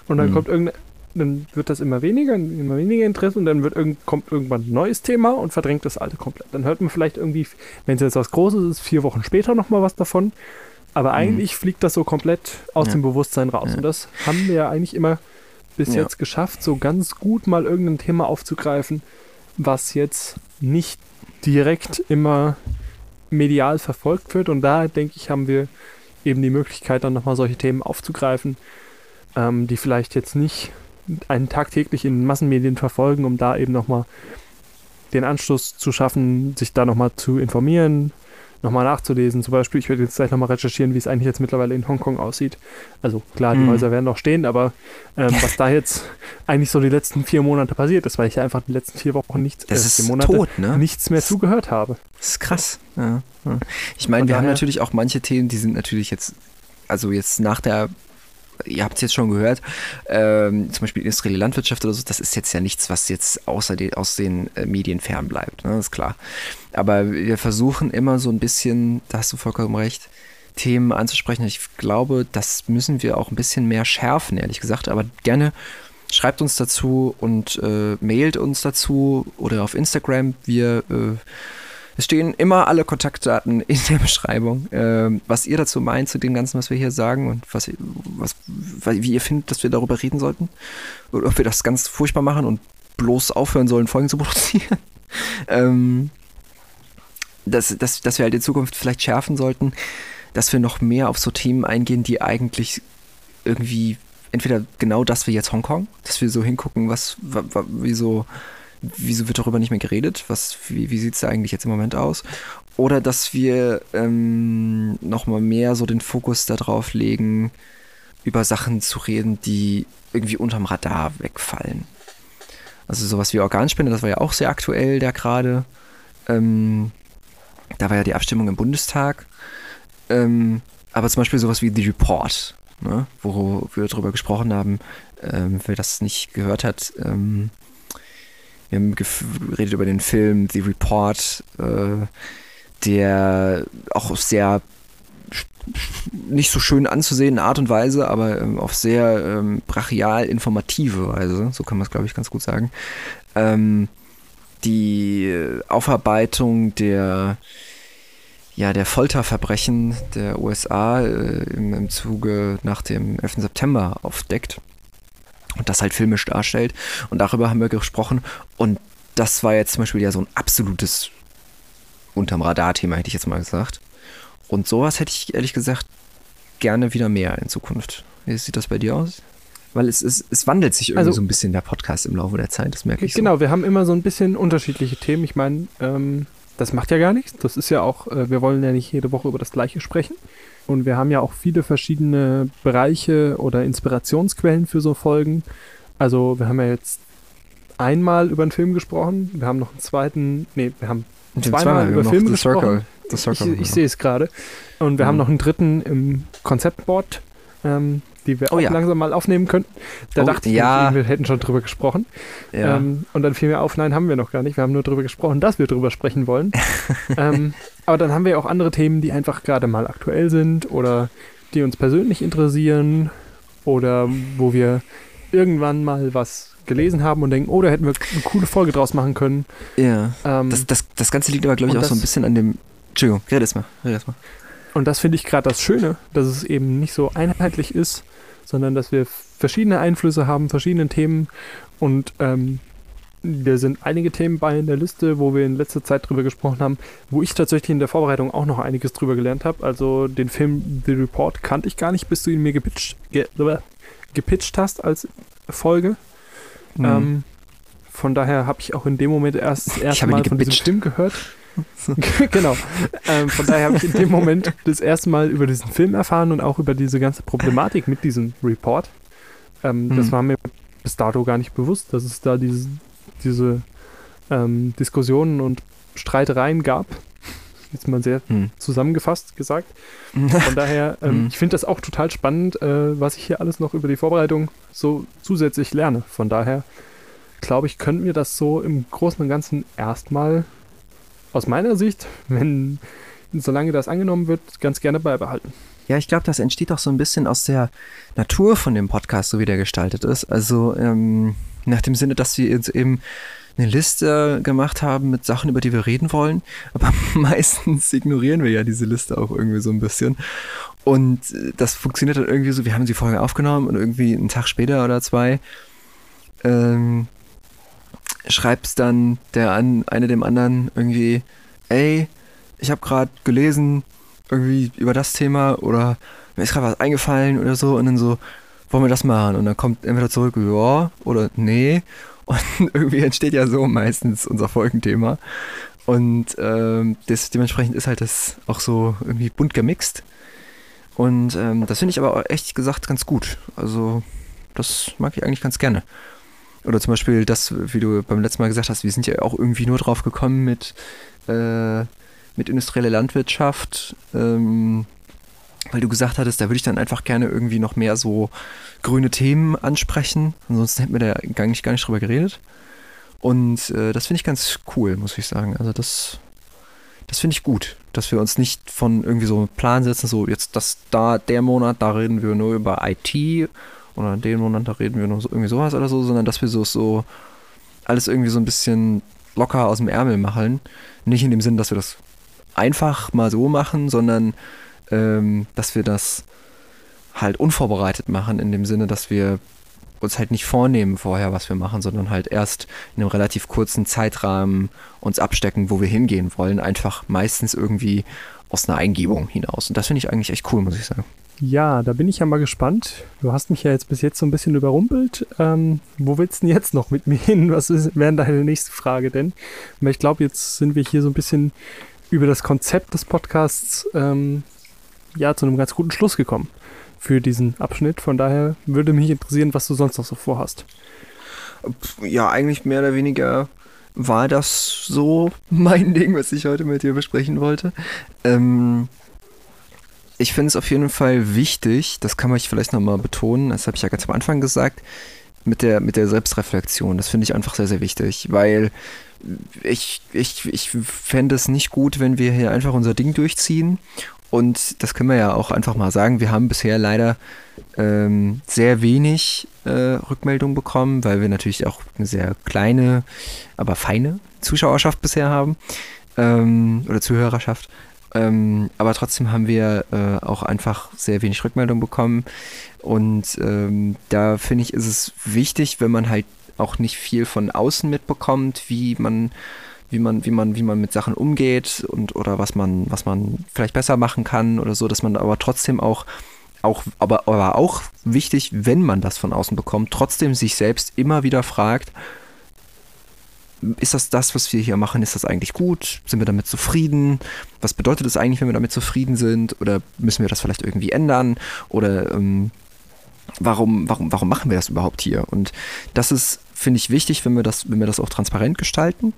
und dann Mhm. kommt irgendein, dann wird das immer weniger, immer weniger Interesse und dann wird irgend, kommt irgendwann ein neues Thema und verdrängt das alte komplett. Dann hört man vielleicht irgendwie, wenn es jetzt was Großes ist, vier Wochen später nochmal was davon. Aber eigentlich fliegt das so komplett aus Mhm. Ja. dem Bewusstsein raus. Ja. Und das haben wir ja eigentlich immer bis Ja. jetzt geschafft, so ganz gut mal irgendein Thema aufzugreifen, was jetzt nicht direkt immer medial verfolgt wird. Und da, denke ich, haben wir eben die Möglichkeit, dann nochmal solche Themen aufzugreifen, ähm, die vielleicht jetzt nicht einen tagtäglich in Massenmedien verfolgen, um da eben nochmal den Anschluss zu schaffen, sich da nochmal zu informieren, nochmal nachzulesen. Zum Beispiel, ich werde jetzt gleich nochmal recherchieren, wie es eigentlich jetzt mittlerweile in Hongkong aussieht. Also klar, die Mhm. Häuser werden noch stehen, aber ähm, was da jetzt eigentlich so die letzten vier Monate passiert ist, weil ich ja einfach die letzten vier Wochen nichts, Das äh, vier Monate tot, ne? nichts mehr Das- zugehört habe. Das ist krass. Ja, ja. Ich meine, wir haben daher- natürlich auch manche Themen, die sind natürlich jetzt, also jetzt nach der, ihr habt es jetzt schon gehört, ähm, zum Beispiel industrielle Landwirtschaft oder so, das ist jetzt ja nichts, was jetzt außer den, aus den äh, Medien fern bleibt, ne? ist klar. Aber wir versuchen immer so ein bisschen, da hast du vollkommen recht, Themen anzusprechen. Ich glaube, das müssen wir auch ein bisschen mehr schärfen, ehrlich gesagt. Aber gerne schreibt uns dazu und äh, mailt uns dazu oder auf Instagram. Wir äh, es stehen immer alle Kontaktdaten in der Beschreibung. Ähm, was ihr dazu meint zu dem Ganzen, was wir hier sagen und was, was, wie ihr findet, dass wir darüber reden sollten. Oder ob wir das ganz furchtbar machen und bloß aufhören sollen, Folgen zu [LAUGHS] produzieren. ähm, dass, dass, dass wir halt in Zukunft vielleicht schärfen sollten, dass wir noch mehr auf so Themen eingehen, die eigentlich irgendwie entweder genau das wie jetzt Hongkong, dass wir so hingucken, was, wa, wa, wieso, wird darüber nicht mehr geredet, was, wie, wie sieht es da eigentlich jetzt im Moment aus, oder dass wir ähm, nochmal mehr so den Fokus darauf legen, über Sachen zu reden, die irgendwie unterm Radar wegfallen. Also sowas wie Organspende, das war ja auch sehr aktuell da gerade. Ähm, da war ja die Abstimmung im Bundestag. Ähm, aber zum Beispiel sowas wie The Report, ne, wo wir darüber gesprochen haben, ähm, wer das nicht gehört hat, ähm, wir haben geredet über den Film The Report, äh, der auch sehr nicht so schön anzusehende Art und Weise, aber ähm, auf sehr ähm, brachial informative Weise, so kann man es, glaube ich, ganz gut sagen, ähm, die Aufarbeitung der ja, der Folterverbrechen der USA äh, im, im Zuge nach dem 11. September aufdeckt und das halt filmisch darstellt. Und darüber haben wir gesprochen. Und das war jetzt zum Beispiel ja so ein absolutes unterm Radar-Thema, hätte ich jetzt mal gesagt. Und sowas hätte ich ehrlich gesagt gerne wieder mehr in Zukunft. Wie sieht das bei dir aus? Weil es, es, es wandelt sich irgendwie Also- so ein bisschen der Podcast im Laufe der Zeit, das merke ich Genau, wir haben immer so ein bisschen unterschiedliche Themen. Ich meine, ähm, das macht ja gar nichts. Das ist ja auch, äh, wir wollen ja nicht jede Woche über das Gleiche sprechen. Und wir haben ja auch viele verschiedene Bereiche oder Inspirationsquellen für so Folgen. Also wir haben ja jetzt einmal über einen Film gesprochen. Wir haben noch einen zweiten, nee, wir haben zweimal wir über Filme Circle. gesprochen. The Circle. ich, ich sehe es gerade. Und wir Mhm. haben noch einen dritten im Konzeptboard, ähm, die wir Oh auch ja. langsam mal aufnehmen könnten. Da Oh, dachte ich, ja. wir hätten schon drüber gesprochen. ja. Ähm, und dann fiel mir auf, nein, haben wir noch gar nicht. Wir haben nur darüber gesprochen, dass wir darüber sprechen wollen. [LAUGHS] ähm, aber dann haben wir auch andere Themen, die einfach gerade mal aktuell sind oder die uns persönlich interessieren oder wo wir irgendwann mal was gelesen haben und denken, oh, da hätten wir eine coole Folge draus machen können. ja. Ähm, Das, das, das Ganze liegt aber, glaube ich, auch so ein das- bisschen an dem. Entschuldigung, red erst mal. Red erst mal. Und das finde ich gerade das Schöne, dass es eben nicht so einheitlich ist, sondern dass wir verschiedene Einflüsse haben, verschiedene Themen und ähm, da sind einige Themen bei in der Liste, wo wir in letzter Zeit drüber gesprochen haben, wo ich tatsächlich in der Vorbereitung auch noch einiges drüber gelernt habe. Also den Film The Report kannte ich gar nicht, bis du ihn mir gepitcht, ge, gepitcht hast als Folge. Mhm. Ähm, von daher habe ich auch in dem Moment erst erstmal von diesem Film gehört. [LAUGHS] genau. Ähm, von daher habe ich in dem Moment das erste Mal über diesen Film erfahren und auch über diese ganze Problematik mit diesem Report. Ähm, mhm. Das war mir bis dato gar nicht bewusst, dass es da diese, diese ähm, Diskussionen und Streitereien gab. Jetzt mal sehr mhm. zusammengefasst gesagt. [LAUGHS] Von daher, ähm, mhm. ich finde das auch total spannend, äh, was ich hier alles noch über die Vorbereitung so zusätzlich lerne. Von daher glaube ich, könnten wir das so im Großen und Ganzen erstmal aus meiner Sicht, wenn solange das angenommen wird, ganz gerne beibehalten. Ja, ich glaube, das entsteht auch so ein bisschen aus der Natur von dem Podcast, so wie der gestaltet ist. Also ähm, nach dem Sinne, dass wir jetzt eben eine Liste gemacht haben mit Sachen, über die wir reden wollen. Aber [LAUGHS] meistens ignorieren wir ja diese Liste auch irgendwie so ein bisschen. Und äh, das funktioniert dann irgendwie so, wir haben die Folge aufgenommen und irgendwie einen Tag später oder zwei ähm, schreibst dann der an, eine dem anderen irgendwie, ey, ich habe gerade gelesen, irgendwie über das Thema oder mir ist gerade was eingefallen oder so und dann so, wollen wir das machen? Und dann kommt entweder zurück, ja oder nee. Und [LAUGHS] irgendwie entsteht ja so meistens unser Folgenthema. Und ähm, das, dementsprechend ist halt das auch so irgendwie bunt gemixt. Und ähm, das finde ich aber echt gesagt ganz gut. Also das mag ich eigentlich ganz gerne. Oder zum Beispiel das, wie du beim letzten Mal gesagt hast, wir sind ja auch irgendwie nur drauf gekommen mit, äh, mit industrieller Landwirtschaft, ähm, weil du gesagt hattest, da würde ich dann einfach gerne irgendwie noch mehr so grüne Themen ansprechen. Ansonsten hätten wir da nicht, gar nicht drüber geredet. Und äh, das finde ich ganz cool, muss ich sagen. Also das, das finde ich gut, dass wir uns nicht von irgendwie so einem Plan setzen, so jetzt das da, der Monat, da reden wir nur über IT oder dem Monat, da reden wir noch so, irgendwie sowas oder so, sondern dass wir so, so alles irgendwie so ein bisschen locker aus dem Ärmel machen. Nicht in dem Sinn, dass wir das einfach mal so machen, sondern ähm, dass wir das halt unvorbereitet machen, in dem Sinne, dass wir uns halt nicht vornehmen vorher, was wir machen, sondern halt erst in einem relativ kurzen Zeitrahmen uns abstecken, wo wir hingehen wollen, einfach meistens irgendwie aus einer Eingebung hinaus. Und das finde ich eigentlich echt cool, muss ich sagen. Ja, da bin ich ja mal gespannt. Du hast mich ja jetzt bis jetzt so ein bisschen überrumpelt. Ähm, wo willst du denn jetzt noch mit mir hin? Was wäre deine nächste Frage denn? Weil ich glaube, jetzt sind wir hier so ein bisschen über das Konzept des Podcasts ähm, ja zu einem ganz guten Schluss gekommen für diesen Abschnitt. Von daher würde mich interessieren, was du sonst noch so vorhast. Ja, eigentlich mehr oder weniger war das so [LAUGHS] mein Ding, was ich heute mit dir besprechen wollte. Ähm, ich finde es auf jeden Fall wichtig, das kann man vielleicht nochmal betonen, das habe ich ja ganz am Anfang gesagt, mit der, mit der Selbstreflexion. Das finde ich einfach sehr, sehr wichtig, weil ich, ich, ich fände es nicht gut, wenn wir hier einfach unser Ding durchziehen. Und das können wir ja auch einfach mal sagen. Wir haben bisher leider ähm, sehr wenig äh, Rückmeldungen bekommen, weil wir natürlich auch eine sehr kleine, aber feine Zuschauerschaft bisher haben ähm, oder Zuhörerschaft. Ähm, aber trotzdem haben wir äh, auch einfach sehr wenig Rückmeldung bekommen. Und ähm, da finde ich, ist es wichtig, wenn man halt auch nicht viel von außen mitbekommt, wie man, wie man, wie man, wie man mit Sachen umgeht und oder was man, was man vielleicht besser machen kann oder so, dass man aber trotzdem auch auch, aber, aber auch wichtig, wenn man das von außen bekommt, trotzdem sich selbst immer wieder fragt, ist das das, was wir hier machen, ist das eigentlich gut? Sind wir damit zufrieden? Was bedeutet es eigentlich, wenn wir damit zufrieden sind? Oder müssen wir das vielleicht irgendwie ändern? Oder ähm, warum, warum, warum machen wir das überhaupt hier? Und das ist, finde ich, wichtig, wenn wir das, wenn wir das auch transparent gestalten.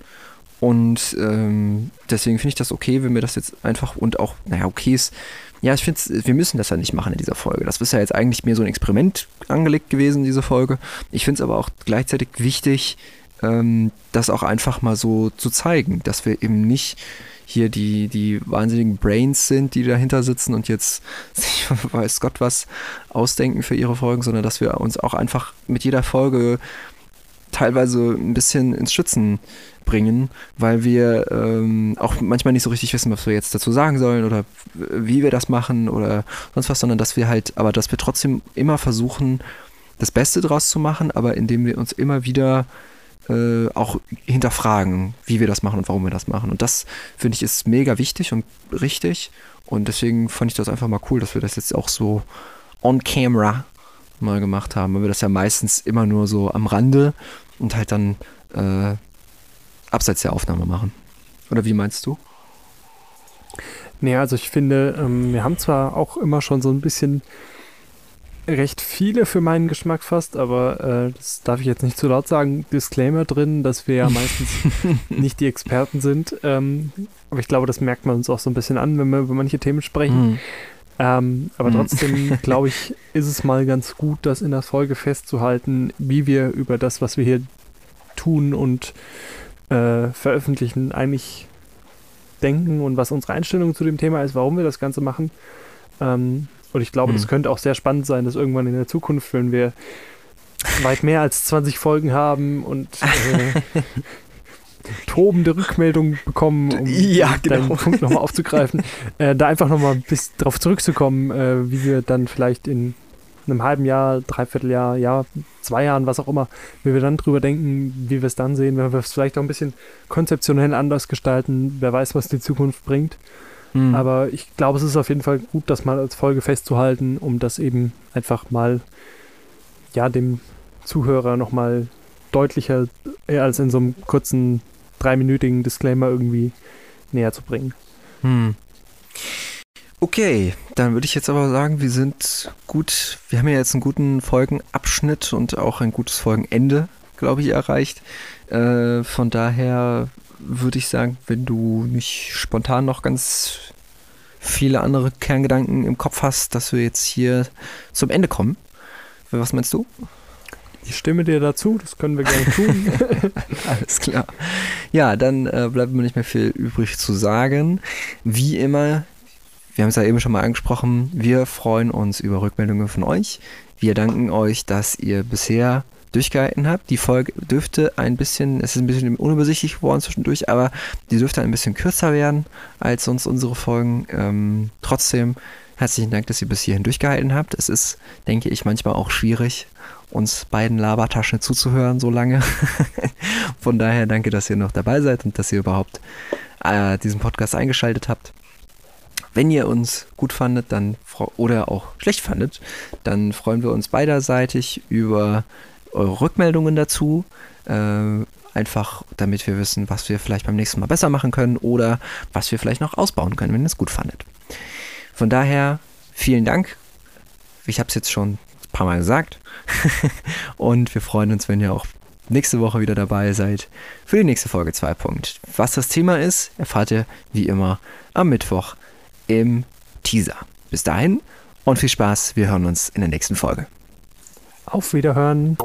Und ähm, deswegen finde ich das okay, wenn wir das jetzt einfach und auch, naja, okay ist, ja, ich finde, wir müssen das ja nicht machen in dieser Folge. Das ist ja jetzt eigentlich mehr so ein Experiment angelegt gewesen, diese Folge. Ich finde es aber auch gleichzeitig wichtig, ähm, das auch einfach mal so zu zeigen, dass wir eben nicht hier die, die wahnsinnigen Brains sind, die dahinter sitzen und jetzt [LAUGHS] sich weiß Gott was ausdenken für ihre Folgen, sondern dass wir uns auch einfach mit jeder Folge teilweise ein bisschen ins Schützen bringen, weil wir ähm, auch manchmal nicht so richtig wissen, was wir jetzt dazu sagen sollen oder wie wir das machen oder sonst was, sondern dass wir halt, aber dass wir trotzdem immer versuchen, das Beste draus zu machen, aber indem wir uns immer wieder äh, auch hinterfragen, wie wir das machen und warum wir das machen. Und das finde ich ist mega wichtig und richtig. Und deswegen fand ich das einfach mal cool, dass wir das jetzt auch so on camera mal gemacht haben, weil wir das ja meistens immer nur so am Rande und halt dann äh, abseits der Aufnahme machen. Oder wie meinst du? Nee, also ich finde, ähm, wir haben zwar auch immer schon so ein bisschen recht viele für meinen Geschmack fast, aber äh, das darf ich jetzt nicht zu laut sagen. Disclaimer drin, dass wir ja meistens [LAUGHS] nicht die Experten sind. Ähm, aber ich glaube, das merkt man uns auch so ein bisschen an, wenn wir über manche Themen sprechen. Mhm. Ähm, aber mhm. trotzdem, glaube ich, ist es mal ganz gut, das in der Folge festzuhalten, wie wir über das, was wir hier tun und äh, veröffentlichen, eigentlich denken und was unsere Einstellung zu dem Thema ist, warum wir das Ganze machen. Ähm, und ich glaube, mhm. das könnte auch sehr spannend sein, dass irgendwann in der Zukunft, wenn wir weit mehr als 20 Folgen haben und äh, [LAUGHS] tobende Rückmeldungen bekommen, um [LAUGHS] ja, genau. deinen Punkt nochmal aufzugreifen, [LAUGHS] äh, da einfach nochmal bis darauf zurückzukommen, äh, wie wir dann vielleicht in einem halben Jahr, Dreivierteljahr, Jahr, zwei Jahren, was auch immer, wie wir dann drüber denken, wie wir es dann sehen, wenn wir es vielleicht auch ein bisschen konzeptionell anders gestalten, wer weiß, was die Zukunft bringt. Mhm. Aber ich glaube, es ist auf jeden Fall gut, das mal als Folge festzuhalten, um das eben einfach mal ja dem Zuhörer nochmal deutlicher äh, als in so einem kurzen dreiminütigen Disclaimer irgendwie näher zu bringen. Hm. Okay, dann würde ich jetzt aber sagen, wir sind gut, wir haben ja jetzt einen guten Folgenabschnitt und auch ein gutes Folgenende, glaube ich, erreicht. Äh, von daher würde ich sagen, wenn du nicht spontan noch ganz viele andere Kerngedanken im Kopf hast, dass wir jetzt hier zum Ende kommen. Was meinst du? Ich stimme dir dazu, das können wir gerne tun. [LAUGHS] Alles klar. Ja, dann äh, bleibt mir nicht mehr viel übrig zu sagen. Wie immer, wir haben es ja eben schon mal angesprochen, wir freuen uns über Rückmeldungen von euch. Wir danken euch, dass ihr bisher durchgehalten habt. Die Folge dürfte ein bisschen, es ist ein bisschen unübersichtlich geworden zwischendurch, aber die dürfte ein bisschen kürzer werden als sonst unsere Folgen. Ähm, trotzdem herzlichen Dank, dass ihr bis hierhin durchgehalten habt. Es ist, denke ich, manchmal auch schwierig, uns beiden Labertaschen zuzuhören so lange. [LAUGHS] Von daher danke, dass ihr noch dabei seid und dass ihr überhaupt äh, diesen Podcast eingeschaltet habt. Wenn ihr uns gut fandet, dann oder auch schlecht fandet, dann freuen wir uns beiderseitig über eure Rückmeldungen dazu. Äh, einfach damit wir wissen, was wir vielleicht beim nächsten Mal besser machen können oder was wir vielleicht noch ausbauen können, wenn ihr es gut fandet. Von daher vielen Dank. Ich habe es jetzt schon paar Mal gesagt. [LAUGHS] und wir freuen uns, wenn ihr auch nächste Woche wieder dabei seid für die nächste Folge 2. Was das Thema ist, erfahrt ihr wie immer am Mittwoch im Teaser. Bis dahin und viel Spaß. Wir hören uns in der nächsten Folge. Auf Wiederhören.